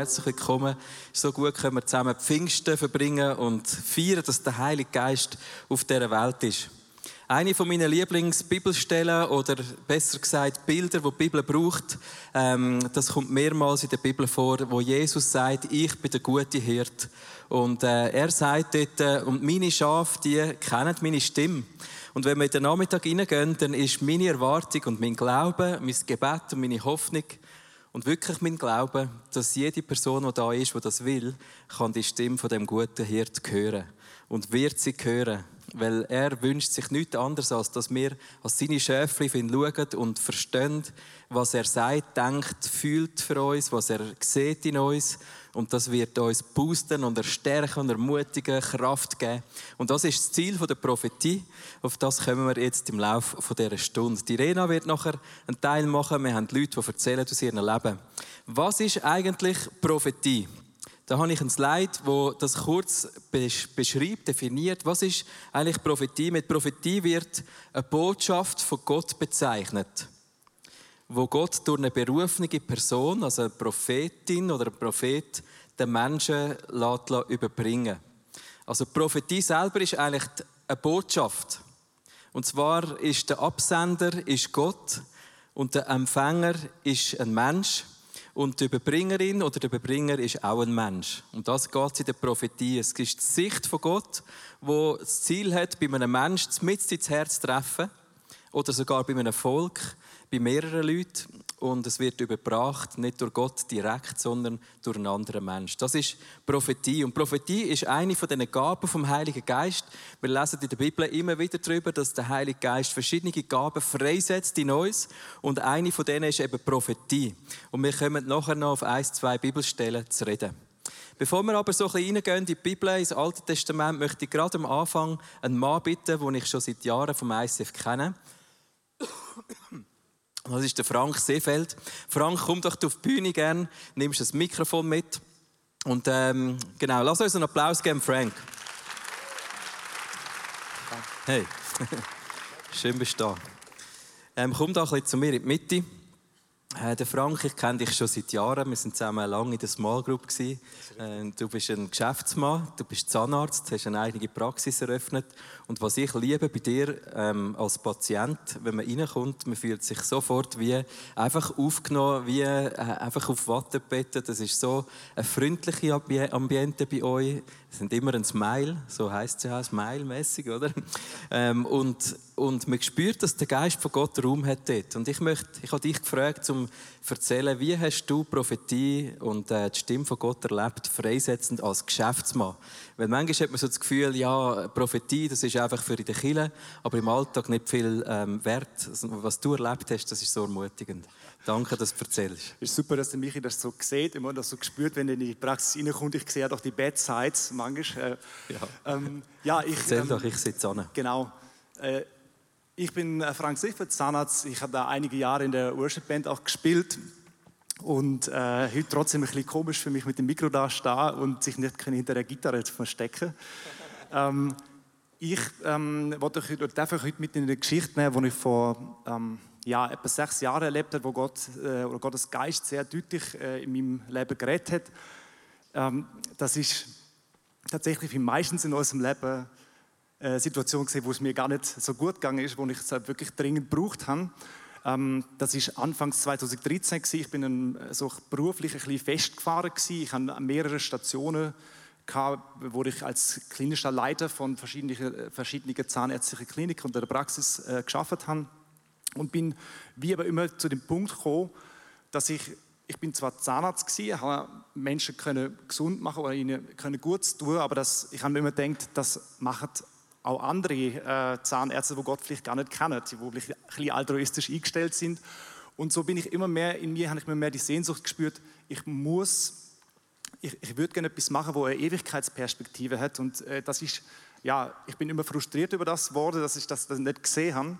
herzlich willkommen. So gut, können wir zusammen Pfingsten verbringen und feiern, dass der Heilige Geist auf dieser Welt ist. Eine von meinen Lieblingsbibelstellen oder besser gesagt Bilder, die die Bibel braucht, ähm, das kommt mehrmals in der Bibel vor, wo Jesus sagt, ich bin der gute Hirt. Und äh, er sagt dort, äh, und meine Schafe, die kennen meine Stimme. Und wenn wir in den Nachmittag hineingehen, dann ist meine Erwartung und mein Glaube, mein Gebet und meine Hoffnung und wirklich mein Glaube, dass jede Person, die da ist, die das will, kann die Stimme von dem guten Hirt hören und wird sie hören weil er wünscht sich nichts anderes, als dass wir als seine Schäfchen schauen und verstehen, was er sagt, denkt, fühlt für uns, was er sieht in uns. Und das wird uns boosten und erstärken und ermutigen, Kraft geben. Und das ist das Ziel der Prophetie. Auf das kommen wir jetzt im Laufe dieser Stunde. Die Rena wird nachher einen Teil machen. Wir haben Leute, die erzählen aus ihrem Leben. Was ist eigentlich Prophetie? Da habe ich ein Slide, wo das kurz beschreibt, definiert. Was ist eigentlich Prophetie? Mit Prophetie wird eine Botschaft von Gott bezeichnet, wo Gott durch eine berufene Person, also eine Prophetin oder ein Prophet, den Menschen lässt überbringen. Also Prophetie selber ist eigentlich eine Botschaft. Und zwar ist der Absender ist Gott und der Empfänger ist ein Mensch. Und die Überbringerin oder der Überbringer ist auch ein Mensch. Und das geht in der Prophetie. Es ist die Sicht von Gott, wo das Ziel hat, bei einem Menschen mit ins Herz zu treffen oder sogar bei einem Volk, bei mehreren Leuten und es wird überbracht, nicht durch Gott direkt, sondern durch einen anderen Mensch. Das ist Prophetie. Und Prophetie ist eine von den Gaben vom Heiligen Geist. Wir lesen in der Bibel immer wieder darüber, dass der Heilige Geist verschiedene Gaben freisetzt in uns. Und eine von denen ist eben Prophetie. Und wir kommen nachher noch auf ein, zwei Bibelstellen zu reden. Bevor wir aber so ein bisschen reingehen in die Bibel, ins Alte Testament, möchte ich gerade am Anfang einen Mann bitten, den ich schon seit Jahren vom ICF kenne. Das ist der Frank Seefeld. Frank, komm doch auf die Bühne gern, nimmst das Mikrofon mit. Und ähm, genau, lass uns einen Applaus geben, Frank. Hey, schön bist du da. Ähm, komm doch ein bisschen zu mir in die Mitte. Äh, der Frank, ich kenne dich schon seit Jahren. Wir sind zusammen lange in der Small Group. Äh, du bist ein Geschäftsmann, du bist Zahnarzt, hast eine eigene Praxis eröffnet. Und was ich liebe bei dir ähm, als Patient, wenn man reinkommt, man fühlt sich sofort wie einfach aufgenommen, wie äh, einfach auf Wattebetten. Das ist so ein freundliches Ambiente bei euch. Es sind immer ein Smile, so heißt es ja, Smile-mäßig, oder? Ähm, und, und man spürt, dass der Geist von Gott Raum hat dort. Und ich möchte, ich habe dich gefragt, um zu erzählen, wie hast du Prophetie und äh, die Stimme von Gott erlebt, freisetzend als Geschäftsmann? Weil manchmal hat man so das Gefühl, ja, Prophetie, das ist einfach für die Kirche, aber im Alltag nicht viel ähm, wert. Also, was du erlebt hast, das ist so ermutigend. Danke, dass du erzählst. Es ist super, dass der Michi das so sieht, immer das so gespürt, wenn er in die Praxis reinkommt. Ich sehe ja doch die Bad Sides manchmal. Äh, ja. Ähm, ja, ich, Erzähl ähm, doch, ich sitze an. Genau. Äh, ich bin äh, Frank Siffert, Zahnarzt. Ich habe da einige Jahre in der Worship Band auch gespielt. Und äh, heute trotzdem ein bisschen komisch für mich mit dem Mikro da stehen und sich nicht hinter der Gitarre zu verstecken. ähm, ich ähm, wollte euch, darf euch heute mit in eine Geschichte nehmen, die ich vor ähm, ja, etwa sechs Jahren erlebt habe, wo Gott äh, oder Gottes Geist sehr deutlich äh, in meinem Leben geredet hat. Ähm, das ist tatsächlich wie meistens in unserem Leben eine Situation gesehen, wo es mir gar nicht so gut gegangen ist, wo ich es halt wirklich dringend gebraucht habe. Ähm, das ist Anfangs 2013 gewesen. Ich bin ein, so beruflich ein bisschen festgefahren gewesen. Ich habe mehrere Stationen gehabt, wo ich als klinischer Leiter von verschiedenen, verschiedenen zahnärztlichen Kliniken und der Praxis äh, geschafft habe und bin wie aber immer zu dem Punkt gekommen, dass ich ich bin zwar Zahnarzt gewesen, habe Menschen können gesund machen oder ihnen können Gutes tun, aber das, ich habe mir immer gedacht, das machen auch andere äh, Zahnärzte, wo Gott vielleicht gar nicht kennen, die ein bisschen altruistisch eingestellt sind. Und so bin ich immer mehr, in mir habe ich immer mehr die Sehnsucht gespürt, ich muss, ich, ich würde gerne etwas machen, wo eine Ewigkeitsperspektive hat. Und äh, das ist, ja, ich bin immer frustriert über das geworden, dass ich das, nicht gesehen habe.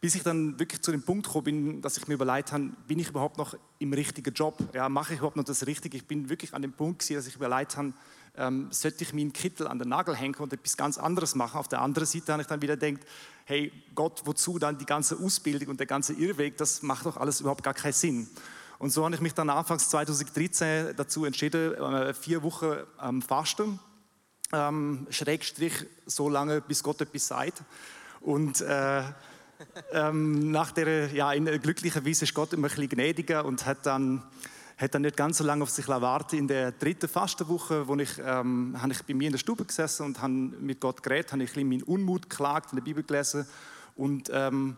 Bis ich dann wirklich zu dem Punkt gekommen bin, dass ich mir überlegt habe, bin ich überhaupt noch im richtigen Job? Ja, mache ich überhaupt noch das Richtige? Ich bin wirklich an dem Punkt gewesen, dass ich überlegt habe, ähm, sollte ich meinen Kittel an den Nagel hängen und etwas ganz anderes machen. Auf der anderen Seite habe ich dann wieder gedacht, hey Gott, wozu dann die ganze Ausbildung und der ganze Irrweg, das macht doch alles überhaupt gar keinen Sinn. Und so habe ich mich dann anfangs 2013 dazu entschieden, äh, vier Wochen ähm, fasten. Ähm, Schrägstrich so lange, bis Gott etwas sagt. Und äh, ähm, nach der, ja, in glücklicher Weise ist Gott immer ein bisschen gnädiger und hat dann, hat dann nicht ganz so lange auf sich warten. In der dritten Fastenwoche, wo ich, ähm, habe ich bei mir in der Stube gesessen und habe mit Gott geredet, habe ich ein bisschen meinen Unmut geklagt, in der Bibel gelesen und ähm,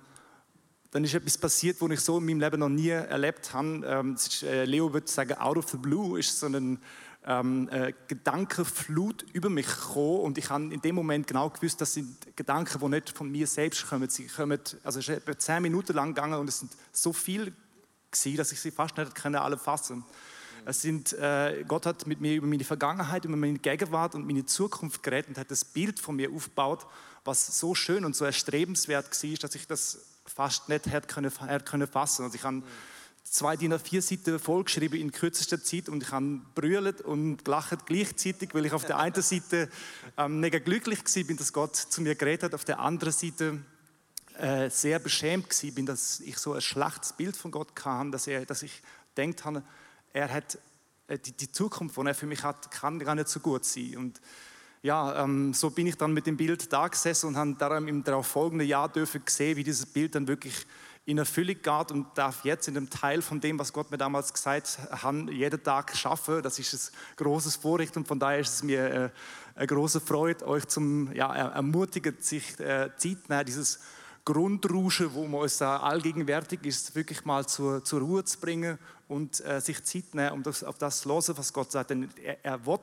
dann ist etwas passiert, was ich so in meinem Leben noch nie erlebt habe. Ähm, ist, äh, Leo würde sagen, out of the blue ist so ein ähm, äh, Gedankenflut über mich gekommen und ich habe in dem Moment genau gewusst, das sind Gedanken, die nicht von mir selbst kommen. Sie kommen, also es ist etwa zehn Minuten lang gegangen und es sind so viel gewesen, dass ich sie fast nicht können alle fassen. Es sind, äh, Gott hat mit mir über meine Vergangenheit, über meine Gegenwart und meine Zukunft geredet und hat das Bild von mir aufgebaut, was so schön und so erstrebenswert war, dass ich das fast nicht hätte können, hätte können fassen. Also ich habe zwei DIN A4 Seiten vollgeschrieben in kürzester Zeit und ich habe brüllt und gelacht gleichzeitig, weil ich auf der einen Seite ähm, mega glücklich war, dass Gott zu mir geredet hat, auf der anderen Seite äh, sehr beschämt bin, dass ich so ein schlechtes Bild von Gott hatte, dass, er, dass ich denkt habe, er hat äh, die, die, Zukunft, die er für mich hat, kann gar nicht so gut sein. Und ja, ähm, so bin ich dann mit dem Bild da gesessen und habe darum im darauf folgenden Jahr dürfen sehen, wie dieses Bild dann wirklich in Erfüllung geht und darf jetzt in dem Teil von dem, was Gott mir damals gesagt hat, jeden Tag schaffen. Das ist ein großes Vorrecht und von daher ist es mir äh, eine große Freude, euch zum ja, ermutigen, sich äh, Zeit nehmen, dieses Grundrauschen, wo man uns allgegenwärtig ist, wirklich mal zur, zur Ruhe zu bringen und äh, sich Zeit nehmen, um das, auf das zu hören, was Gott sagt. Denn er, er will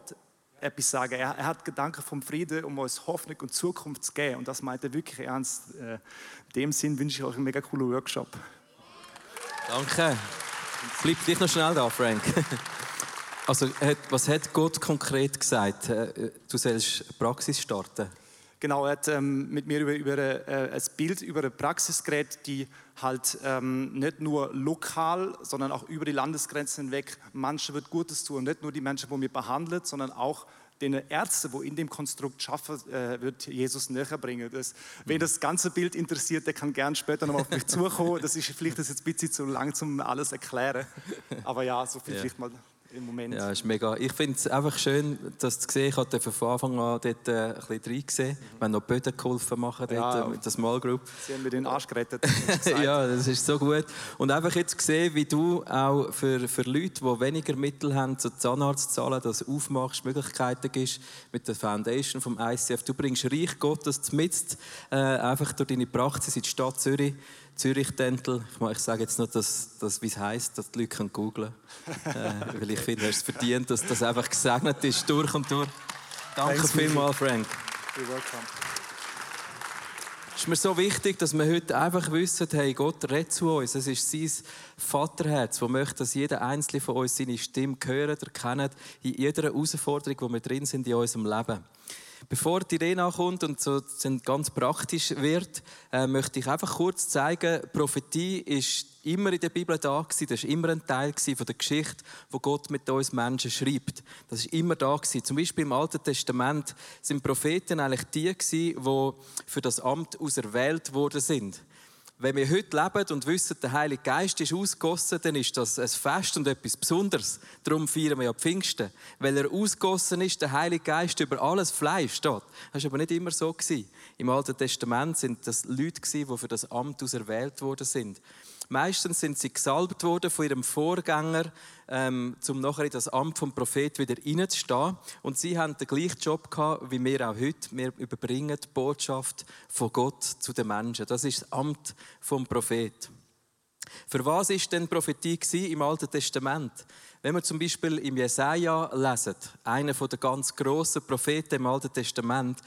etwas sagen. Er, er, hat Gedanken vom Frieden, um uns Hoffnung und Zukunft zu geben. Und das meint er wirklich ernst. Äh, in dem Sinn wünsche ich euch einen mega coolen Workshop. Danke. Bleib dich noch schnell da, Frank. Also, was hat Gott konkret gesagt? Äh, du sollst Praxis starten. Genau, er hat ähm, mit mir über, über äh, ein Bild, über eine Praxis geredet, die halt ähm, nicht nur lokal, sondern auch über die Landesgrenzen hinweg Menschen wird Gutes tun. Nicht nur die Menschen, wo wir behandeln, sondern auch den Ärzte, wo in dem Konstrukt schaffen, äh, wird Jesus näher bringen. Das, wen das ganze Bild interessiert, der kann gern später noch auf mich zukommen. Das ist vielleicht das jetzt ein bisschen zu lang, um alles erklären. Aber ja, so viel ja. vielleicht mal im Moment. Ja, ist mega. Ich finde es einfach schön, dass du gesehen hast. Ich habe von Anfang an dort äh, ein bisschen reingesehen. Mhm. Wir haben noch Böden geholfen machen dort, ja, äh, mit der Small Group. Sie haben mir den Arsch gerettet. ja, das ist so gut. Und einfach jetzt gesehen, wie du auch für, für Leute, die weniger Mittel haben, zu Zahnarzt zahlen, das aufmachst, Möglichkeiten gibst mit der Foundation vom ICF. Du bringst Reich Gottes mit, äh, einfach durch deine Praxis in die Stadt Zürich. Zürich Dental. Ich, ich sage jetzt noch, dass, dass wie es heisst, dass die Leute können googlen können. äh, weil ich finde, es verdient, dass das einfach gesegnet ist, durch und durch. Danke vielmals, Frank. You're welcome. Es ist mir so wichtig, dass wir heute einfach wissen, hey, Gott redet zu uns. Es ist sein Vaterherz, das möchte, dass jeder Einzelne von uns seine Stimme hört, erkennt, in jeder Herausforderung, wo wir drin sind in unserem Leben. Bevor die Rena kommt und so ganz praktisch wird, äh, möchte ich einfach kurz zeigen, Prophetie ist immer in der Bibel da gewesen. Das ist immer ein Teil von der Geschichte, wo Gott mit uns Menschen schreibt. Das ist immer da gewesen. Zum Beispiel im Alten Testament sind Propheten eigentlich die gewesen, die für das Amt auserwählt worden sind. Wenn wir heute leben und wissen, der Heilige Geist ist ausgossen, dann ist das ein Fest und etwas Besonderes. Darum feiern wir ja Pfingsten. Weil er ausgossen ist, der Heilige Geist über alles Fleisch steht. Das war aber nicht immer so. Im Alten Testament sind das Leute, die für das Amt auserwählt worden sind. Meistens sind sie gesalbt worden von ihrem Vorgänger, ähm, um nachher in das Amt vom Prophet wieder reinzustehen. Und sie haben den gleichen Job gehabt, wie wir auch heute. Wir überbringen die Botschaft von Gott zu den Menschen. Das ist das Amt vom Prophet. Für was ist denn Prophetie im Alten Testament? Wenn wir zum Beispiel im Jesaja lesen, einer der ganz grossen Propheten im Alten Testament,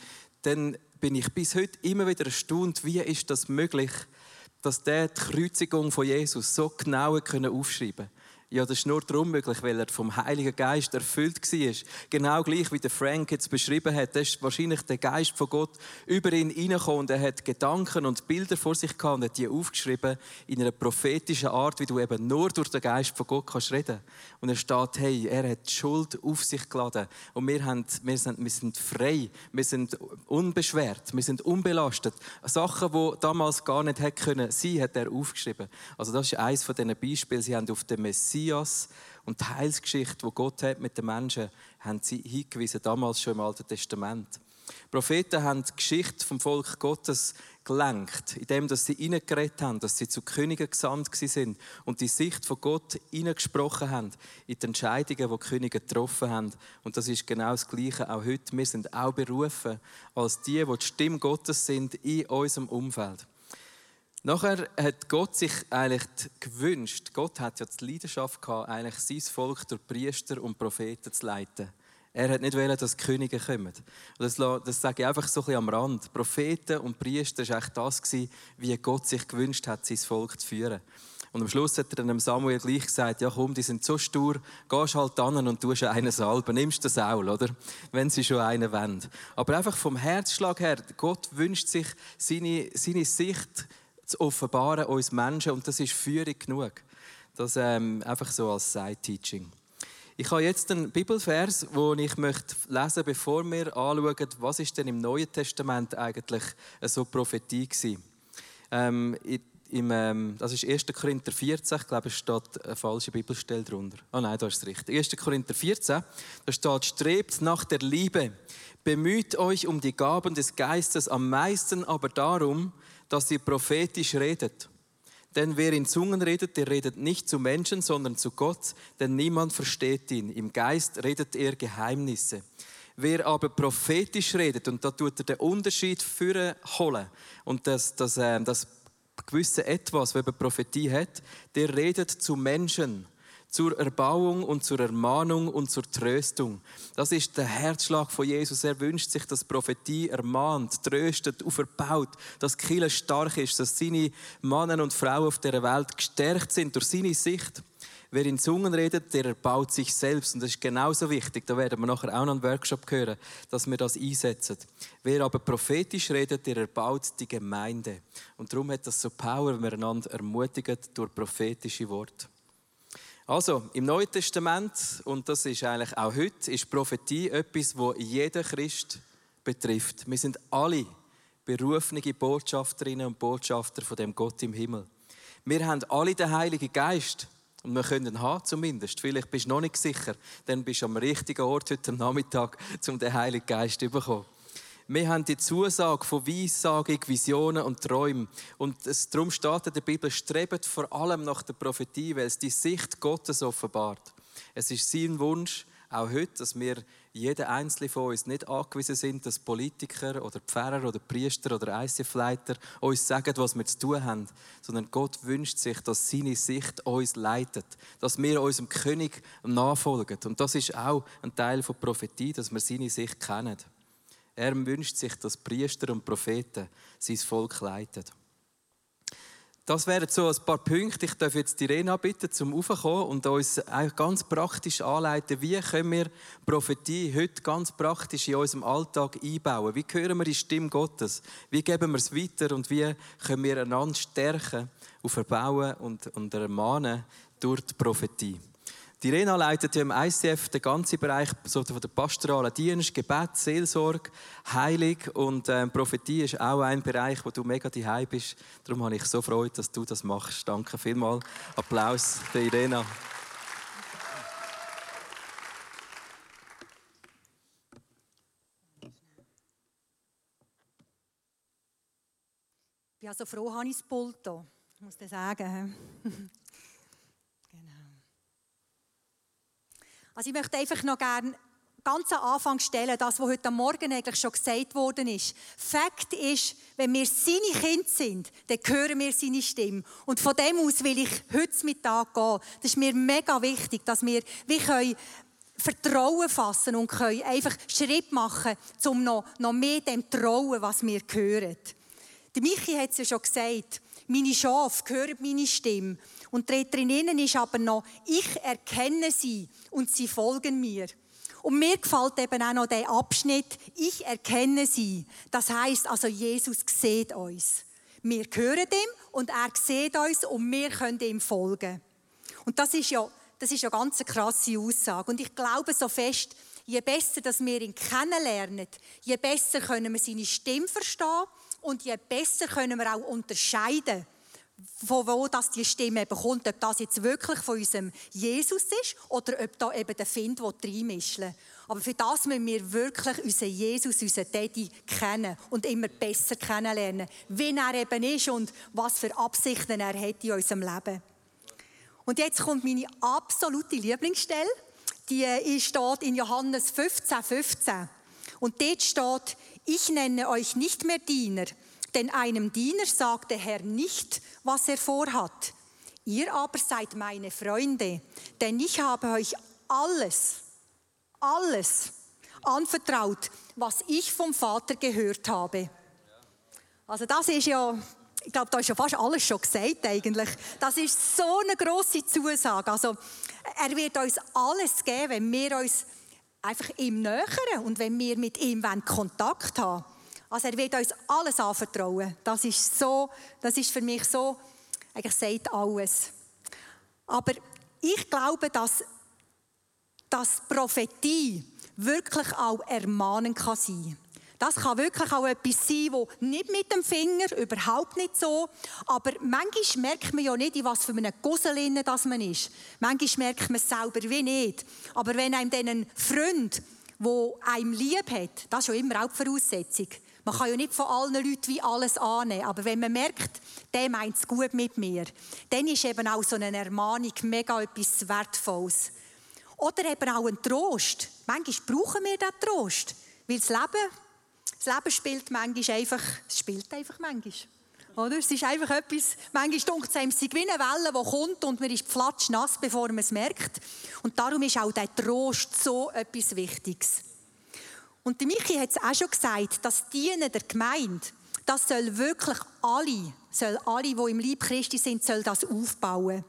dann bin ich bis heute immer wieder erstaunt, wie ist das möglich, dass der die Kreuzigung von Jesus so genau aufschreiben konnte. Ja, das ist nur darum möglich, weil er vom Heiligen Geist erfüllt war. Genau gleich wie der Frank jetzt beschrieben hat. Da ist wahrscheinlich der Geist von Gott über ihn hineingekommen er hat Gedanken und Bilder vor sich gehabt und hat die aufgeschrieben in einer prophetischen Art, wie du eben nur durch den Geist von Gott kannst reden. Und er steht, hey, er hat die Schuld auf sich geladen und wir, haben, wir, sind, wir sind frei, wir sind unbeschwert, wir sind unbelastet. Sachen, die damals gar nicht hätte können sein, hat er aufgeschrieben. Also das ist eines von diesen Beispielen. Sie haben auf den Messias Messias und die Heilsgeschichte, wo Gott hat mit den Menschen, haben sie hingewiesen, damals schon im Alten Testament. Propheten haben die Geschichte vom Volk Gottes gelenkt, indem sie hineingeredet haben, dass sie zu Königen gesandt sind und die Sicht von Gott hineingesprochen haben in die Entscheidungen, die die Könige getroffen haben. Und das ist genau das Gleiche auch heute. Wir sind auch berufen als die, die die Stimme Gottes sind in unserem Umfeld. Nachher hat Gott sich eigentlich gewünscht, Gott hat ja die Leidenschaft gehabt, eigentlich sein Volk durch Priester und Propheten zu leiten. Er hat nicht wollen, dass Könige kommen. Das, das sage ich einfach so ein bisschen am Rand. Propheten und Priester war echt das, wie Gott sich gewünscht hat, sein Volk zu führen. Und am Schluss hat er dann Samuel gleich gesagt, ja komm, die sind so stur, gehst halt an und tust einen salben, nimmst den Saul, oder? Wenn sie schon einen wollen. Aber einfach vom Herzschlag her, Gott wünscht sich seine, seine Sicht zu offenbaren, uns Menschen, und das ist Führung genug. Das ähm, einfach so als Side-Teaching. Ich habe jetzt einen Bibelvers, den ich möchte lesen, bevor wir anschauen, was ist denn im Neuen Testament eigentlich so Prophetie war. Ähm, im, ähm, das ist 1. Korinther 14, ich glaube, es steht eine falsche Bibelstelle drunter. Ah oh nein, da ist es richtig. 1. Korinther 14, da steht, strebt nach der Liebe, bemüht euch um die Gaben des Geistes, am meisten aber darum, dass ihr prophetisch redet. Denn wer in Zungen redet, der redet nicht zu Menschen, sondern zu Gott, denn niemand versteht ihn. Im Geist redet er Geheimnisse. Wer aber prophetisch redet, und da tut er den Unterschied für holen, und das, das, äh, das gewisse Etwas, wenn er Prophetie hat, der redet zu Menschen zur Erbauung und zur Ermahnung und zur Tröstung. Das ist der Herzschlag von Jesus. Er wünscht sich, dass Prophetie ermahnt, tröstet, auferbaut, dass Kille stark ist, dass seine Männer und Frauen auf der Welt gestärkt sind durch seine Sicht. Wer in Zungen redet, der erbaut sich selbst. Und das ist genauso wichtig. Da werden wir nachher auch noch einen Workshop hören, dass wir das einsetzen. Wer aber prophetisch redet, der erbaut die Gemeinde. Und darum hat das so Power, wenn wir einander ermutigen durch prophetische Worte. Also, im Neuen Testament, und das ist eigentlich auch heute, ist Prophetie etwas, wo jeden Christ betrifft. Wir sind alle berufene Botschafterinnen und Botschafter von dem Gott im Himmel. Wir haben alle den Heiligen Geist. Und wir können ihn haben, zumindest. Vielleicht bist du noch nicht sicher. Dann bist du am richtigen Ort heute Nachmittag, um den Heiligen Geist zu bekommen. Wir haben die Zusage von Weissagung, Visionen und Träumen. Und es, darum steht in der Bibel, strebt vor allem nach der Prophetie, weil es die Sicht Gottes offenbart. Es ist sein Wunsch, auch heute, dass wir, jeder Einzelne von uns, nicht angewiesen sind, dass Politiker oder Pfarrer oder Priester oder ICF-Leiter uns sagen, was wir zu tun haben, sondern Gott wünscht sich, dass seine Sicht uns leitet, dass wir unserem König nachfolgen. Und das ist auch ein Teil der Prophetie, dass wir seine Sicht kennen. Er wünscht sich, dass Priester und Propheten sein Volk leiten. Das wären so ein paar Punkte. Ich darf jetzt die bitten, zum Aufkommen und uns ganz praktisch anleiten, wie können wir Prophetie heute ganz praktisch in unserem Alltag einbauen. Wie hören wir die Stimme Gottes? Wie geben wir es weiter und wie können wir einander stärken, auf verbauen und, und ermahnen durch die Prophetie? Die Rena leitet ja im ICF den ganzen Bereich so von der pastoralen Dienst, Gebet, Seelsorge, Heilung und äh, Prophetie ist auch ein Bereich, wo du mega daheim bist. Darum habe ich so Freude, dass du das machst. Danke vielmals. Applaus für Irena. Ich bin also froh, habe ich das Pult hier. Ich muss das sagen. Also ich möchte einfach noch gerne ganz am Anfang stellen, das, was heute Morgen eigentlich schon gesagt worden ist. Fakt ist, wenn wir seine Kinder sind, dann hören wir seine Stimme. Und von dem aus will ich heute Mittag gehen. Das ist mir mega wichtig, dass wir wie können Vertrauen fassen und können einfach Schritt machen, um noch, noch mehr dem trauen, was wir hören. Der Michi hat es ja schon gesagt, meine Schafe hören meine Stimme. Und drinnen ist aber noch, ich erkenne sie und sie folgen mir. Und mir gefällt eben auch noch der Abschnitt, ich erkenne sie. Das heißt also, Jesus sieht uns. Wir hören ihm und er sieht uns und wir können ihm folgen. Und das ist ja, das ist ja ganz eine krasse Aussage. Und ich glaube so fest, je besser, dass wir ihn kennenlernen, je besser können wir seine Stimme verstehen und je besser können wir auch unterscheiden, von wo das die Stimme bekommt, ob das jetzt wirklich von unserem Jesus ist oder ob da eben der Find reinmischeln will. Aber für das müssen wir wirklich unseren Jesus, unseren Daddy kennen und immer besser kennenlernen, wie er eben ist und was für Absichten er hat in unserem Leben. Und jetzt kommt meine absolute Lieblingsstelle. Die steht in Johannes 15, 15. Und dort steht, ich nenne euch nicht mehr Diener, denn einem Diener sagt der Herr nicht, was er vorhat. Ihr aber seid meine Freunde, denn ich habe euch alles, alles anvertraut, was ich vom Vater gehört habe. Also das ist ja, ich glaube, da ist ja fast alles schon gesagt eigentlich. Das ist so eine große Zusage. Also er wird uns alles geben, wenn wir uns einfach ihm nähern und wenn wir mit ihm Kontakt haben Also er wird uns alles anvertrauen. Das ist so, das ist für mich so, eigentlich sagt alles. Aber ich glaube, dass dass Prophetie wirklich auch ermahnen kann sein. Das kann wirklich auch etwas sein, wo nicht mit dem Finger, überhaupt nicht so. Aber manchmal merkt man ja nicht, in was für einem Gusselinnen das man ist. Manchmal merkt man es selber wie nicht. Aber wenn einem dann ein Freund, der einem lieb hat, das ist schon immer auch die Voraussetzung. Man kann ja nicht von allen Leuten wie alles annehmen. Aber wenn man merkt, der meint es gut mit mir, dann ist eben auch so eine Ermahnung mega etwas Wertvolles. Oder eben auch ein Trost. Manchmal brauchen wir diesen Trost. Weil das Leben, das Leben spielt manchmal einfach, es spielt einfach manchmal. Oder? Es ist einfach etwas, manchmal denkt es einem, wie eine Welle, die kommt und man ist nass, bevor man es merkt. Und darum ist auch der Trost so etwas Wichtiges. Und die Michi hat es auch schon gesagt, das Dienen der Gemeinde, das soll wirklich alle, soll alle, die im Lieb Christi sind, soll das aufbauen.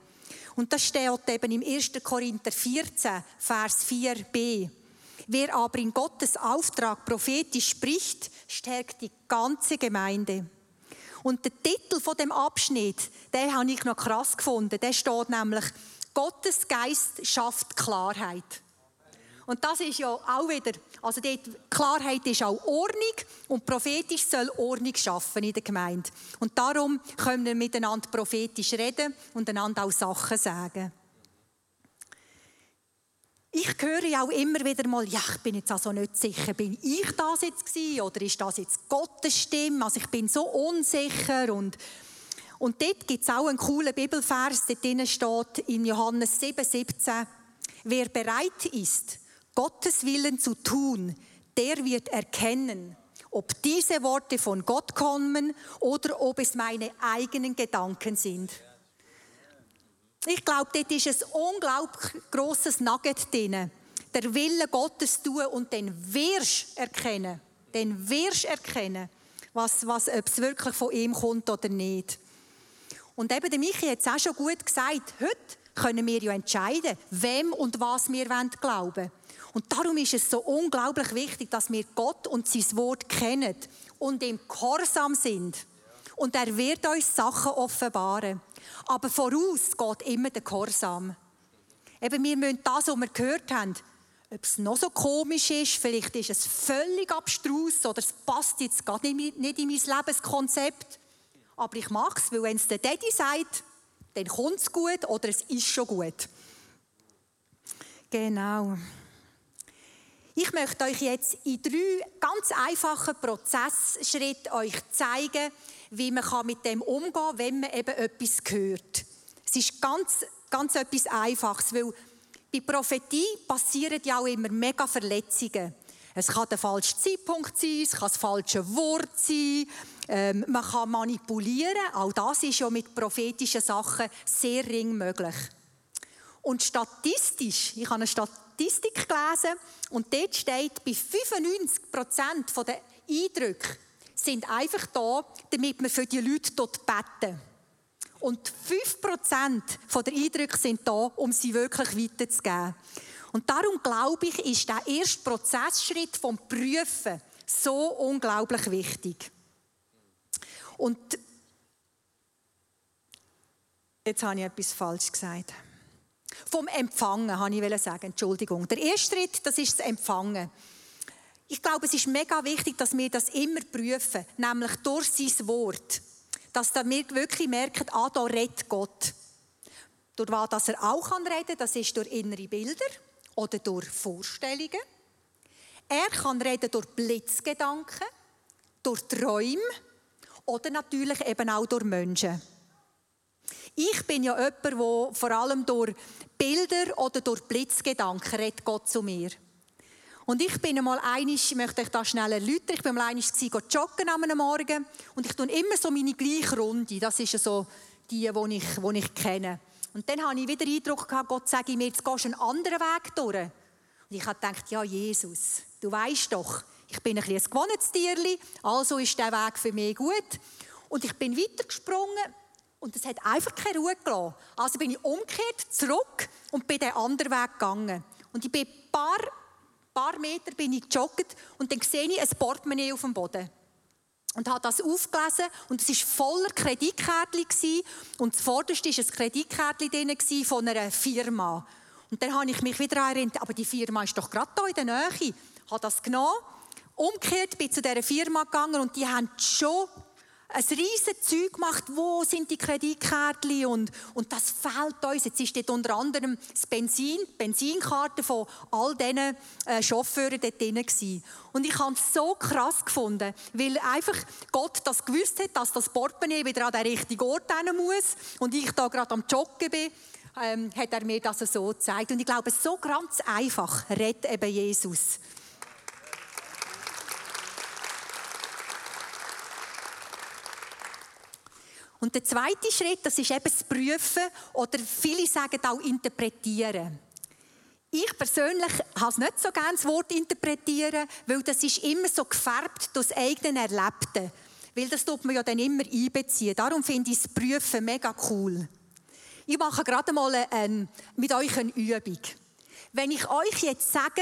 Und das steht eben im 1. Korinther 14, Vers 4b. Wer aber in Gottes Auftrag prophetisch spricht, stärkt die ganze Gemeinde. Und der Titel von dem Abschnitt, den habe ich noch krass gefunden. Der steht nämlich: Gottes Geist schafft Klarheit. Und das ist ja auch wieder, also die Klarheit ist auch Ordnung und prophetisch soll Ordnung schaffen in der Gemeinde. Und darum können wir miteinander prophetisch reden und einander auch Sachen sagen. Ich höre auch immer wieder mal, ja, ich bin jetzt also nicht sicher, bin ich das jetzt gewesen oder ist das jetzt Gottes Stimme? Also ich bin so unsicher und und dort gibt es auch einen coolen Bibelvers, dort drinnen steht in Johannes 7, 17, wer bereit ist, Gottes Willen zu tun, der wird erkennen, ob diese Worte von Gott kommen oder ob es meine eigenen Gedanken sind. Ich glaube, dort ist ein unglaublich grosses Nugget drin. Der Wille Gottes tun und dann wirst erkennen, dann wirst erkennen, was, was, ob es wirklich von ihm kommt oder nicht. Und eben der Michi hat es auch schon gut gesagt, heute können wir ja entscheiden, wem und was wir glauben wollen. Und darum ist es so unglaublich wichtig, dass wir Gott und sein Wort kennen und im Gehorsam sind. Und er wird uns Sachen offenbaren. Aber voraus geht immer der Gehorsam. Eben, wir müssen das, was wir gehört haben, ob es noch so komisch ist, vielleicht ist es völlig abstrus oder es passt jetzt gar nicht in mein Lebenskonzept. Aber ich mache es, weil wenn es der Daddy sagt, dann kommt es gut oder es ist schon gut. Genau. Ich möchte euch jetzt in drei ganz einfachen Prozessschritten euch zeigen, wie man mit dem umgehen kann, wenn man eben etwas hört. Es ist ganz, ganz etwas Einfaches, weil bei Prophetie passieren ja auch immer mega Verletzungen. Es kann der falsche Zeitpunkt sein, es kann das falsche Wort sein, ähm, man kann manipulieren. Auch das ist ja mit prophetischen Sachen sehr ring möglich. Und statistisch, ich habe eine Statistik gelesen und dort steht, bei 95 Prozent der Eindrücke sind einfach da, damit man für die Leute dort beten. Und 5 Prozent der Eindrücke sind da, um sie wirklich weiterzugeben. Und darum glaube ich, ist der erste Prozessschritt vom Prüfen so unglaublich wichtig. Und jetzt habe ich etwas falsch gesagt. Vom Empfangen, habe ich sagen, Entschuldigung. Der erste Schritt, das ist das Empfangen. Ich glaube, es ist mega wichtig, dass wir das immer prüfen, nämlich durch sein Wort. dass wir wirklich merken, ah, da redet Gott. Durch was dass er auch kann reden das ist durch innere Bilder oder durch Vorstellungen. Er kann reden durch Blitzgedanken, durch Träume oder natürlich eben auch durch Menschen. Ich bin ja jemand, der vor allem durch Bilder oder durch Blitzgedanken redet Gott zu mir. Und ich bin einmal einig, ich möchte euch da schnell erläutern, ich bin einmal einig joggen am Morgen und ich tue immer so meine gleiche Runde. Das ist so die, die ich, die ich kenne. Und dann habe ich wieder den Eindruck gehabt, Gott sage mir, jetzt gehst du einen anderen Weg durch. Und ich habe gedacht, ja Jesus, du weißt doch, ich bin ein bisschen ein gewohntes Tierli, also ist der Weg für mich gut. Und ich bin weitergesprungen und es hat einfach keine Ruhe gelassen. Also bin ich umgekehrt, zurück und bin den anderen Weg gegangen. Und ich bin ein paar, paar Meter bin ich gejoggt und dann sehe ich ein Portemonnaie auf dem Boden. Und habe das aufgelesen und es war voller Kreditkärtchen und zuvorderst war ein Kreditkärtchen von einer Firma. Und dann habe ich mich wieder erinnert, aber die Firma ist doch gerade hier in der Nähe. Ich habe das genommen, umgekehrt, bin zu dieser Firma gegangen und die haben schon ein riesiges Zeug gemacht, wo sind die Kreditkärtchen und, und das fehlt uns. Jetzt ist dort unter anderem das Benzin, die Benzinkarte von all diesen äh, Chauffeuren dort drin gewesen. Und ich habe es so krass gefunden, weil einfach Gott das gewusst hat, dass das Portemonnaie wieder an den richtigen Ort hin muss und ich da gerade am Joggen bin, ähm, hat er mir das so gezeigt. Und ich glaube, so ganz einfach redet eben Jesus. Und der zweite Schritt, das ist eben das Prüfen oder viele sagen auch interpretieren. Ich persönlich habe es nicht so gerne das Wort interpretieren, weil das ist immer so gefärbt durch das eigene Erlebte. Weil das tut man ja dann immer einbeziehen. Darum finde ich das Prüfen mega cool. Ich mache gerade mal eine, mit euch eine Übung. Wenn ich euch jetzt sage,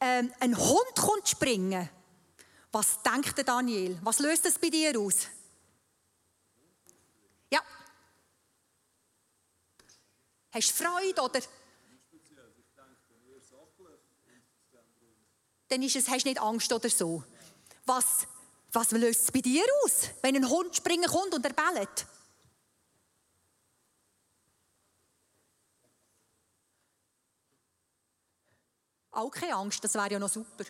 ähm, ein Hund kommt springen, was denkt der Daniel? Was löst das bei dir aus? Ja. Hast du Freude oder? Dann ist es, hast du nicht Angst oder so. Was, was löst es bei dir aus, wenn ein Hund springen kommt und er bellt? Auch keine Angst, das wäre ja noch super.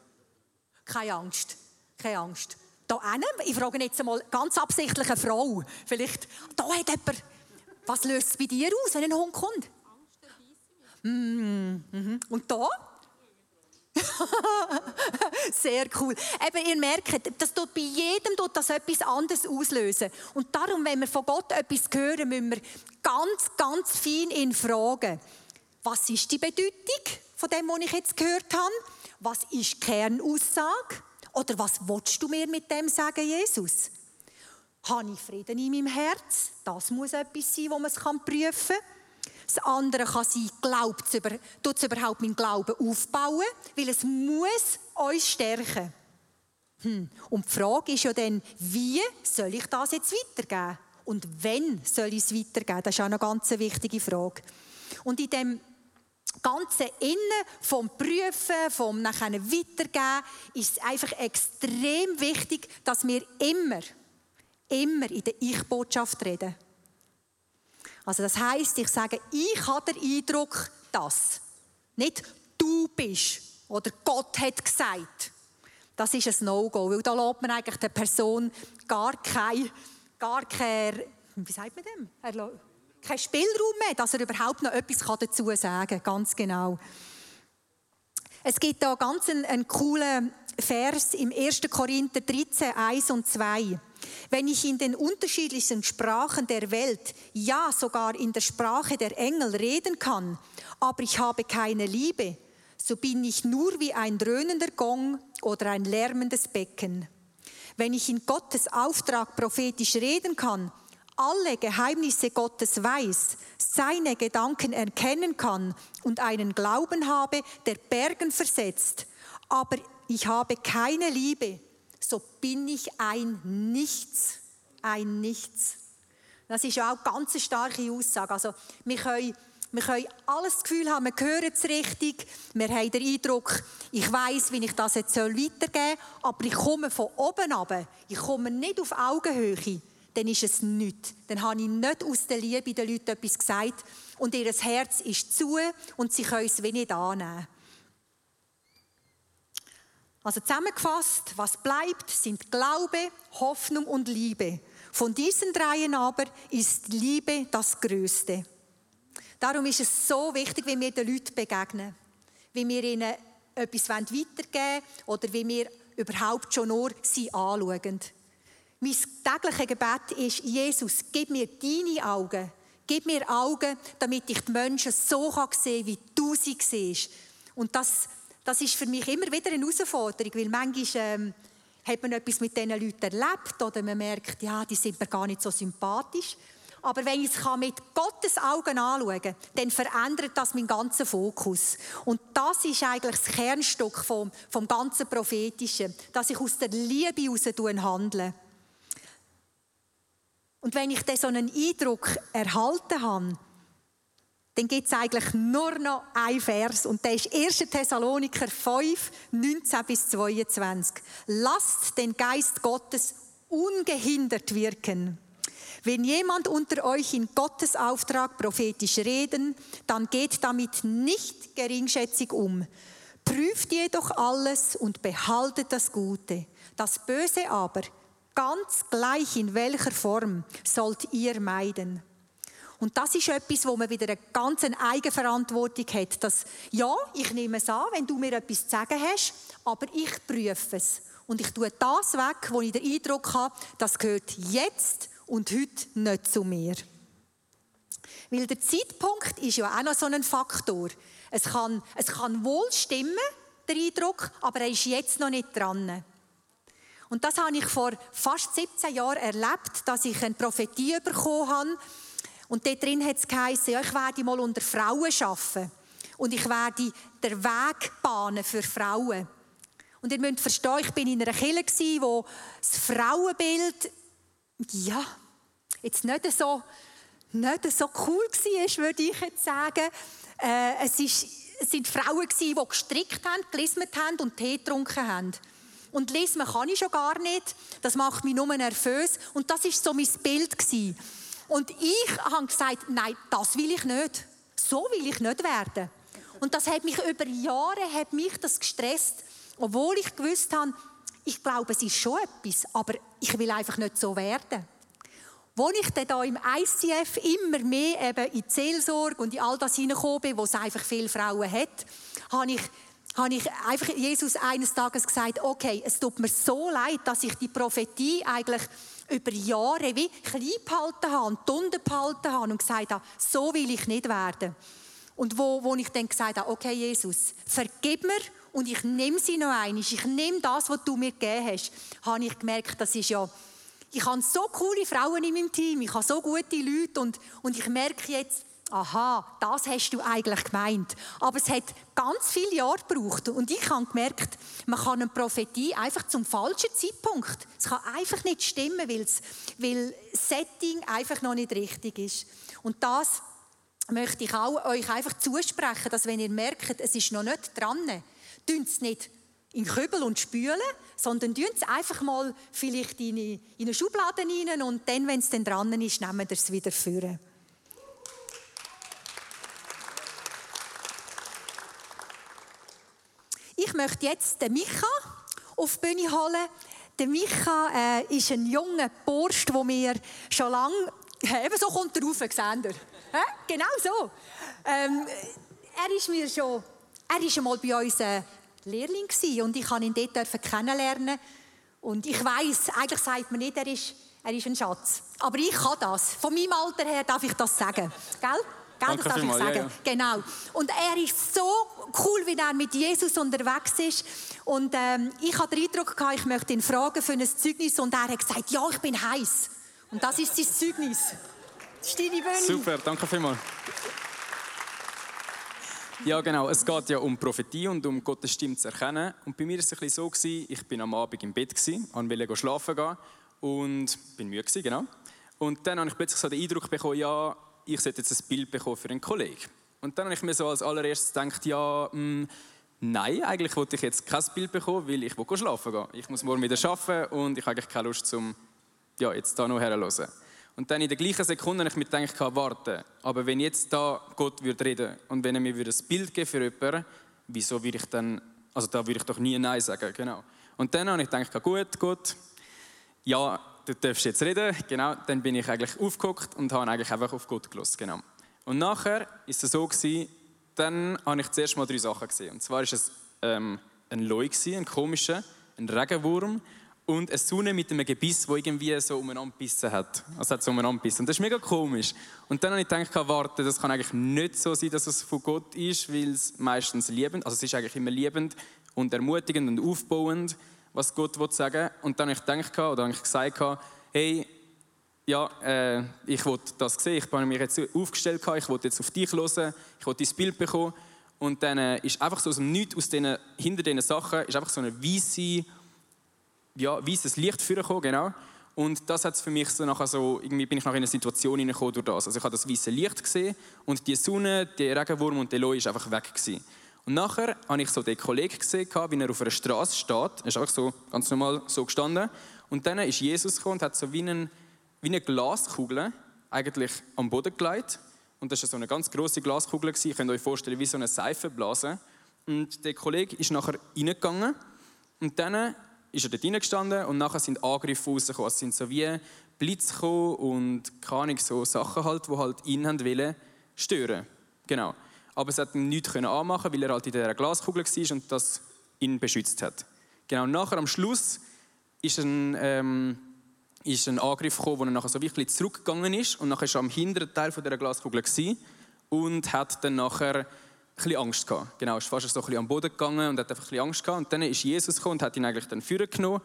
Keine Angst, keine Angst da einem, ich frage jetzt einmal ganz absichtlich eine Frau, vielleicht, da hat jemand, was löst es bei dir aus, wenn ein Hund kommt? Mm -hmm. Und da? Sehr cool. Eben, ihr merkt, das tut bei jedem tut das etwas anderes auslösen. Und darum, wenn wir von Gott etwas hören, müssen wir ganz, ganz fein ihn fragen. Was ist die Bedeutung von dem, was ich jetzt gehört habe? Was ist die Kernaussage? Oder was willst du mir mit dem sagen, Jesus? Habe ich Frieden in meinem Herz? Das muss etwas sein, wo man es prüfen kann. Das andere kann sein, glaubt über, tut es überhaupt meinen Glauben aufbauen? Weil es muss uns stärken. Hm. Und die Frage ist ja dann, wie soll ich das jetzt weitergeben? Und wenn soll ich es weitergeben? Das ist auch eine ganz wichtige Frage. Und in dem ganze Innen vom Prüfen, vom nachher Weitergeben, ist einfach extrem wichtig, dass wir immer, immer in der Ich-Botschaft reden. Also das heißt, ich sage, ich habe den Eindruck, dass nicht du bist oder Gott hat gesagt. Das ist ein No-Go, weil da lässt man eigentlich der Person gar kein, gar kein, wie sagt man dem? Keinen Spielraum mehr, dass er überhaupt noch etwas dazu sagen kann. Ganz genau. Es gibt da ganz einen, einen coolen Vers im 1. Korinther 13, 1 und 2. Wenn ich in den unterschiedlichsten Sprachen der Welt, ja sogar in der Sprache der Engel reden kann, aber ich habe keine Liebe, so bin ich nur wie ein dröhnender Gong oder ein lärmendes Becken. Wenn ich in Gottes Auftrag prophetisch reden kann, alle Geheimnisse Gottes weiß, seine Gedanken erkennen kann und einen Glauben habe, der Bergen versetzt, aber ich habe keine Liebe, so bin ich ein Nichts. Ein Nichts. Das ist ja auch eine ganz starke Aussage. Also, wir können, wir können alles das Gefühl haben, wir hören es richtig, wir haben den Eindruck, ich weiß, wie ich das jetzt weitergeben soll, aber ich komme von oben ab. Ich komme nicht auf Augenhöhe dann ist es nichts. Dann habe ich nicht aus der Liebe den Leuten etwas gesagt und ihr Herz ist zu und sie können es wie nicht annehmen. Also zusammengefasst, was bleibt, sind Glaube, Hoffnung und Liebe. Von diesen dreien aber ist Liebe das Größte. Darum ist es so wichtig, wie wir den Leuten begegnen, wie wir ihnen etwas weitergeben wollen oder wie wir überhaupt schon nur sie anschauen. Mein tägliches Gebet ist, Jesus, gib mir deine Augen. Gib mir Augen, damit ich die Menschen so sehen kann, wie du sie siehst. Und das, das ist für mich immer wieder eine Herausforderung, weil manchmal ähm, hat man etwas mit diesen Leuten erlebt oder man merkt, ja, die sind mir gar nicht so sympathisch. Aber wenn ich es mit Gottes Augen anschauen kann, dann verändert das meinen ganzen Fokus. Und das ist eigentlich das Kernstück vom, vom ganzen Prophetischen, dass ich aus der Liebe heraus handle. Und wenn ich dann so einen Eindruck erhalten habe, dann gibt es eigentlich nur noch ein Vers und der ist 1. Thessaloniker 5, 19 bis 22. Lasst den Geist Gottes ungehindert wirken. Wenn jemand unter euch in Gottes Auftrag prophetisch reden, dann geht damit nicht geringschätzig um. Prüft jedoch alles und behaltet das Gute. Das Böse aber, ganz gleich in welcher Form, sollt ihr meiden. Und das ist etwas, wo man wieder eine ganz Eigenverantwortung hat. Dass, ja, ich nehme es an, wenn du mir etwas zu sagen hast, aber ich prüfe es. Und ich tue das weg, wo ich den Eindruck habe, das gehört jetzt und heute nicht zu mir. Weil der Zeitpunkt ist ja auch noch so ein Faktor. Es kann, es kann wohl stimmen, der Eindruck, aber er ist jetzt noch nicht dran. Und das habe ich vor fast 17 Jahren erlebt, dass ich eine Prophetie bekommen habe. Und dort drin hat es geheißen, ja, ich werde mal unter Frauen arbeiten. Und ich werde den Weg bahnen für Frauen. Und ihr müsst verstehen, ich bin in einer Kirche, wo das Frauenbild, ja, jetzt nicht so, nicht so cool war, würde ich jetzt sagen. Äh, es, ist, es sind Frauen, die gestrickt haben, gelismet haben und Tee getrunken haben. Und lesen kann ich schon gar nicht. Das macht mich nur nervös. Und das war so mein Bild. Und ich habe gesagt, nein, das will ich nicht. So will ich nicht werden. Und das hat mich über Jahre hat mich das gestresst, obwohl ich gewusst habe, ich glaube, es ist schon etwas, aber ich will einfach nicht so werden. Als ich dann hier im ICF immer mehr eben in die Seelsorge und in all das hineingekommen bin, wo es einfach viele Frauen hat, habe ich, habe ich einfach Jesus eines Tages gesagt, okay, es tut mir so leid, dass ich die Prophetie eigentlich über Jahre wie klein behalten habe und unten behalten habe und gesagt habe, so will ich nicht werden. Und wo, wo ich dann gesagt habe, okay Jesus, vergib mir und ich nehme sie noch einmal, ich nehme das, was du mir gegeben hast, habe ich gemerkt, das ist ja ich habe so coole Frauen in meinem Team, ich habe so gute Leute und, und ich merke jetzt, aha, das hast du eigentlich gemeint. Aber es hat ganz viele Jahre gebraucht und ich habe gemerkt, man kann eine Prophetie einfach zum falschen Zeitpunkt. Es kann einfach nicht stimmen, weil das Setting einfach noch nicht richtig ist. Und das möchte ich auch euch einfach zusprechen, dass wenn ihr merkt, es ist noch nicht dran, tut es nicht in Kübel und spülen, sondern tun es einfach mal vielleicht in, in eine Schublade rein und dann, wenn es dann dran ist, nehmen wir es wieder führen. Ich möchte jetzt den Micha auf die Bühne holen. Der Micha äh, ist ein junger Bursch, der mir schon lange... Eben so kommt er rauf, seht ihr? Genau so. Ähm, er ist mir schon... Er ist einmal bei uns äh, Lehrling und ich durfte ihn dort kennenlernen. Und ich weiß, eigentlich sagt man nicht, er ist, er ist ein Schatz. Aber ich kann das. Von meinem Alter her darf ich das sagen. Gell? Gell, das darf ich sagen. Ja, ja. Genau. Und er ist so cool, wie er mit Jesus unterwegs ist. Und ähm, ich hatte den Eindruck, gehabt, ich möchte ihn fragen für ein Zeugnis. Und er hat gesagt, ja, ich bin heiß. Und das ist sein Zeugnis. Das ist deine Bühne. Super, danke vielmals. Ja, genau. Es geht ja um Prophetie und um Gottes Stimme zu erkennen. Und bei mir war es ein bisschen so, gewesen, ich bin am Abend im Bett, gewesen, wollte schlafen gehen und bin müde, gewesen, genau. Und dann habe ich plötzlich so den Eindruck bekommen, ja, ich sollte jetzt ein Bild bekommen für einen Kollegen. Und dann habe ich mir so als allererstes gedacht, ja, mh, hm, nein, eigentlich wollte ich jetzt kein Bild bekommen, weil ich schlafen gehen Ich muss morgen wieder arbeiten und ich habe eigentlich keine Lust, zum ja, jetzt da noch herhören. Und dann in der gleichen Sekunde habe ich mir gedacht, warte, aber wenn jetzt da Gott würde reden und wenn er mir ein Bild geben für jemanden, wieso würde ich dann, also da würde ich doch nie Nein sagen, genau. Und dann habe ich gedacht, gut, gut, ja, du darfst jetzt reden, genau. Dann bin ich eigentlich aufgeguckt und habe eigentlich einfach auf Gott gelost, genau. Und nachher ist es so gewesen, dann habe ich zuerst mal drei Sachen gesehen. Und zwar ist es ähm, ein Leu ein komischer, ein Regenwurm und eine Sonne mit einem Gebiss, wo irgendwie so umeinander gebissen hat. Also hat so umeinander gebissen. Und das ist mega komisch. Und dann habe ich gedacht, warte, das kann eigentlich nicht so sein, dass es von Gott ist, weil es meistens liebend, also es ist eigentlich immer liebend und ermutigend und aufbauend, was Gott will sagen. Und dann habe ich gedacht, oder habe ich gesagt, hey, ja, äh, ich wollte das sehen, ich habe mich jetzt aufgestellt, ich wollte jetzt auf dich hören, ich wollte dein Bild bekommen. Und dann äh, ist einfach so aus dem Nichts, aus den, hinter diesen Sachen, ist einfach so eine weiße ja, weißes Licht vorgekommen, genau. Und das hat für mich so nachher so, irgendwie bin ich nach in eine Situation hineingekommen durch das. Also ich habe das weiße Licht gesehen und die Sonne, der Regenwurm und der Loi ist einfach weg gewesen. Und nachher habe ich so den Kollegen gesehen, wie er auf einer Straße steht. Er ist einfach so ganz normal so gestanden. Und dann ist Jesus gekommen und hat so wie, einen, wie eine Glaskugel eigentlich am Boden gelegt. Und das war so eine ganz große Glaskugel. Ihr könnt euch vorstellen, wie so eine Seifenblase. Und der Kollege ist nachher reingegangen. Und dann ist er dort reingestanden und nachher sind Angriffe rausgekommen. Es sind so wie Blitz gekommen und keine so Sachen halt, die halt ihn wollen stören. Genau. Aber es hat ihm nichts anmachen weil er halt in dieser Glaskugel war und das ihn beschützt hat. Genau. nachher am Schluss ist ein, ähm, ist ein Angriff gekommen, wo er nachher so wirklich zurückgegangen ist und nachher er am hinteren Teil dieser Glaskugel und hat dann nachher bisschen Angst gehabt. Genau, ist fast so ein bisschen am Boden gegangen und hat einfach ein Angst gehabt. Und dann ist Jesus gekommen und hat ihn eigentlich dann führen genommen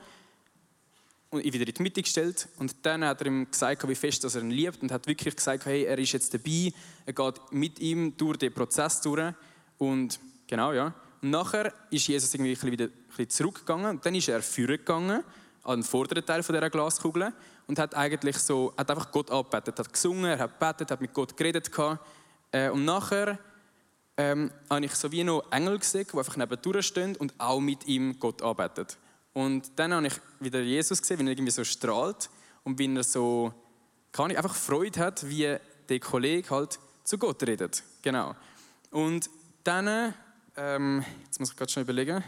und ihn wieder in die Mitte gestellt. Und dann hat er ihm gesagt, wie fest er ihn liebt und hat wirklich gesagt, hey, er ist jetzt dabei, er geht mit ihm durch den Prozess durch. Und genau, ja. Und nachher ist Jesus irgendwie wieder zurückgegangen und dann ist er führen gegangen an den vorderen Teil dieser Glaskugel und hat eigentlich so, hat einfach Gott angebetet, hat gesungen, er hat gebetet, hat mit Gott geredet äh, und nachher ähm, habe ich so wie noch Engel gesehen, die einfach neben stehen und auch mit ihm Gott arbeiten. Und dann habe ich wieder Jesus gesehen, wie er irgendwie so strahlt und wie er so, kann ich einfach Freude hat, wie der Kollege halt zu Gott redet. Genau. Und dann, ähm, jetzt muss ich gerade schon überlegen,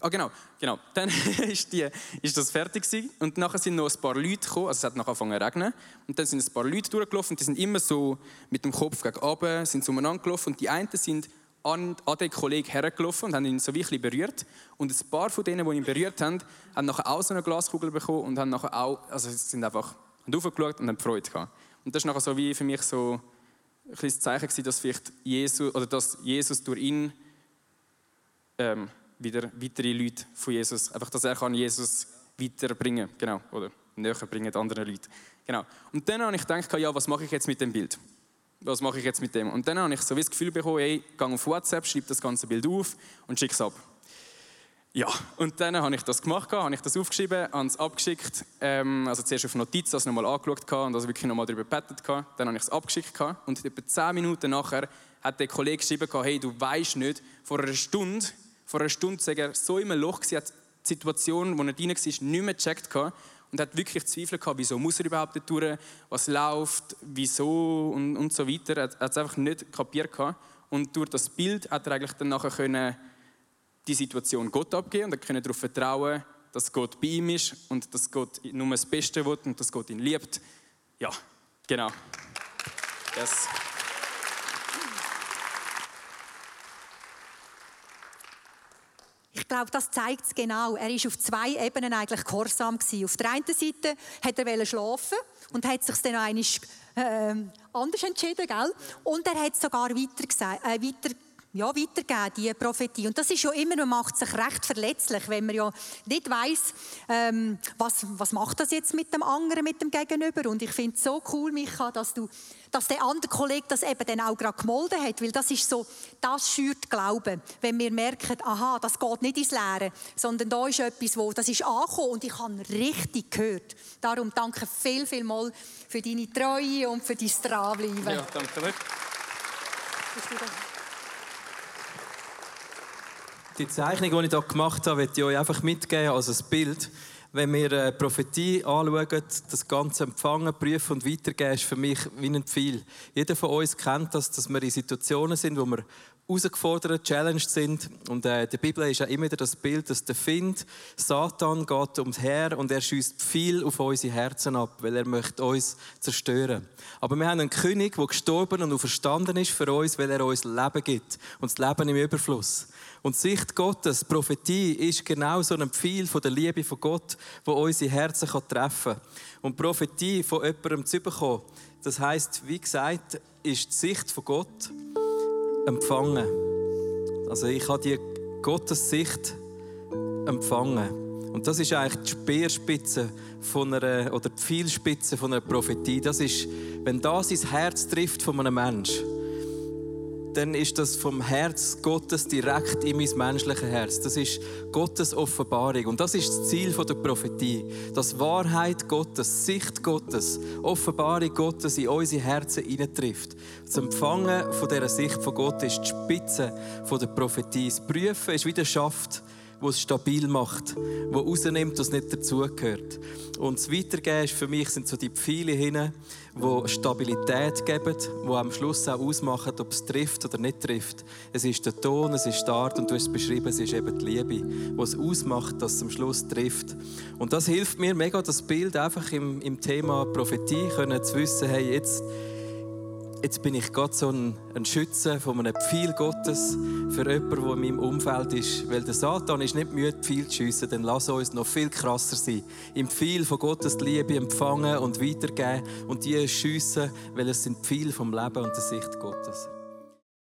Ah, genau, genau. Dann ist, die, ist das fertig gewesen. und nachher sind noch ein paar Leute gekommen, also es hat nachher angefangen zu regnen und dann sind ein paar Leute durchgelaufen und die sind immer so mit dem Kopf gegen oben, sind so umeinander gelaufen und die einen sind an, den Kollegen hergelaufen und haben ihn so wirklich berührt und ein paar von denen, die ihn berührt haben, haben nachher auch so eine Glaskugel bekommen und haben nachher auch, also sind einfach hochgeschaut und haben Freude gehabt. Und das ist nachher so wie für mich so ein kleines Zeichen gewesen, dass vielleicht Jesus, oder dass Jesus durch ihn ähm, wieder weitere Leute von Jesus. Einfach, dass er kann Jesus weiterbringen genau, oder näher bringen anderen Leuten. Genau. Und dann habe ich gedacht, ja, was mache ich jetzt mit dem Bild? Was mache ich jetzt mit dem? Und dann habe ich so das Gefühl bekommen, hey, geh auf WhatsApp, schreib das ganze Bild auf und schick es ab. Ja, und dann habe ich das gemacht, habe ich das aufgeschrieben, habe es abgeschickt, ähm, also zuerst auf Notiz, das nochmal angeschaut und das wirklich nochmal darüber gebetet. Dann habe ich es abgeschickt und etwa zehn Minuten nachher hat der Kollege geschrieben, hey, du weißt nicht, vor einer Stunde vor einer Stunde war er so im Loch, er hat die Situation, wo er drin war, nicht mehr gecheckt und hat wirklich Zweifel gehabt, wieso muss er überhaupt da durch, was läuft, wieso und, und so weiter. Er hat es einfach nicht kapiert gehabt. Und durch das Bild hat er eigentlich dann nachher können die Situation Gott abgeben und er konnte darauf vertrauen, dass Gott bei ihm ist und dass Gott nur das Beste will und dass Gott ihn liebt. Ja, genau. Yes. Ich glaube, das zeigt es genau. Er ist auf zwei Ebenen eigentlich gehorsam gewesen. Auf der einen Seite hat er schlafen und hat sich dann einmal äh, anders entschieden, gell? Und er hat sogar weiter, gesagt, äh, weiter ja, weitergeben, diese Prophetie. Und das ist ja immer, man macht sich recht verletzlich, wenn man ja nicht weiß, ähm, was, was macht das jetzt mit dem anderen, mit dem Gegenüber. Und ich finde es so cool, Micha, dass du, dass der andere Kollege das eben dann auch gerade gemolden hat, weil das ist so, das schürt Glauben, wenn wir merken, aha, das geht nicht ins Leere, sondern da ist etwas, wo, das ist angekommen und ich habe richtig gehört. Darum danke viel, viel mal für deine Treue und für dein Dranbleiben. Ja, danke. Die Zeichnung, die ich hier gemacht habe, möchte ich euch einfach mitgeben als ein Bild. wenn wir äh, Prophetie anschauen, das ganze Empfangen, Prüfen und Weitergeben ist für mich wie ein Pfeil. Jeder von uns kennt das, dass wir in Situationen sind, wo wir herausgefordert, challenged sind. Und äh, in der Bibel ist ja immer wieder das Bild, dass der Find, Satan, geht ums Her und er schießt viel auf unsere Herzen ab, weil er möchte uns zerstören. Aber wir haben einen König, der gestorben und verstanden ist für uns, weil er uns Leben gibt. Und das Leben im Überfluss. Und die Sicht Gottes, Prophetie, ist genau so ein Pfeil von der Liebe von Gott, wo unsere Herzen treffen kann. Und Prophetie von jemandem zu bekommen, das heißt, wie gesagt, ist die Sicht von Gott empfangen. Also ich habe die Gottes Sicht empfangen. Und das ist eigentlich die Speerspitze von einer, oder die Pfeilspitze von einer Prophetie. Das ist, wenn das ins Herz trifft von einem Menschen, dann ist das vom Herz Gottes direkt in mein menschliches Herz. Das ist Gottes Offenbarung. Und das ist das Ziel der Prophetie. Dass Wahrheit Gottes, Sicht Gottes, Offenbarung Gottes in unsere Herzen hineintrifft. Das Empfangen von dieser Sicht von Gott ist die Spitze der Prophetie. Das Prüfen ist wie der Schaft wo es stabil macht, wo rausnimmt, was nicht dazugehört. Und das Weitergeben ist für mich sind so die Pfeile hin, die Stabilität geben, die am Schluss auch ausmachen, ob es trifft oder nicht trifft. Es ist der Ton, es ist die Art und du hast es beschrieben, es ist eben die Liebe, die es ausmacht, dass es am Schluss trifft. Und das hilft mir mega, das Bild einfach im, im Thema Prophetie können zu wissen, hey, jetzt jetzt bin ich Gott so ein, ein Schütze von einem Pfeil Gottes für jemanden, der in meinem Umfeld ist. Weil der Satan ist nicht müde, Pfeil zu schiessen, dann lass uns noch viel krasser sein. Im Pfeil von Gottes Liebe empfangen und weitergeben und die schiessen, weil es sind Pfeil vom Leben und der Sicht Gottes.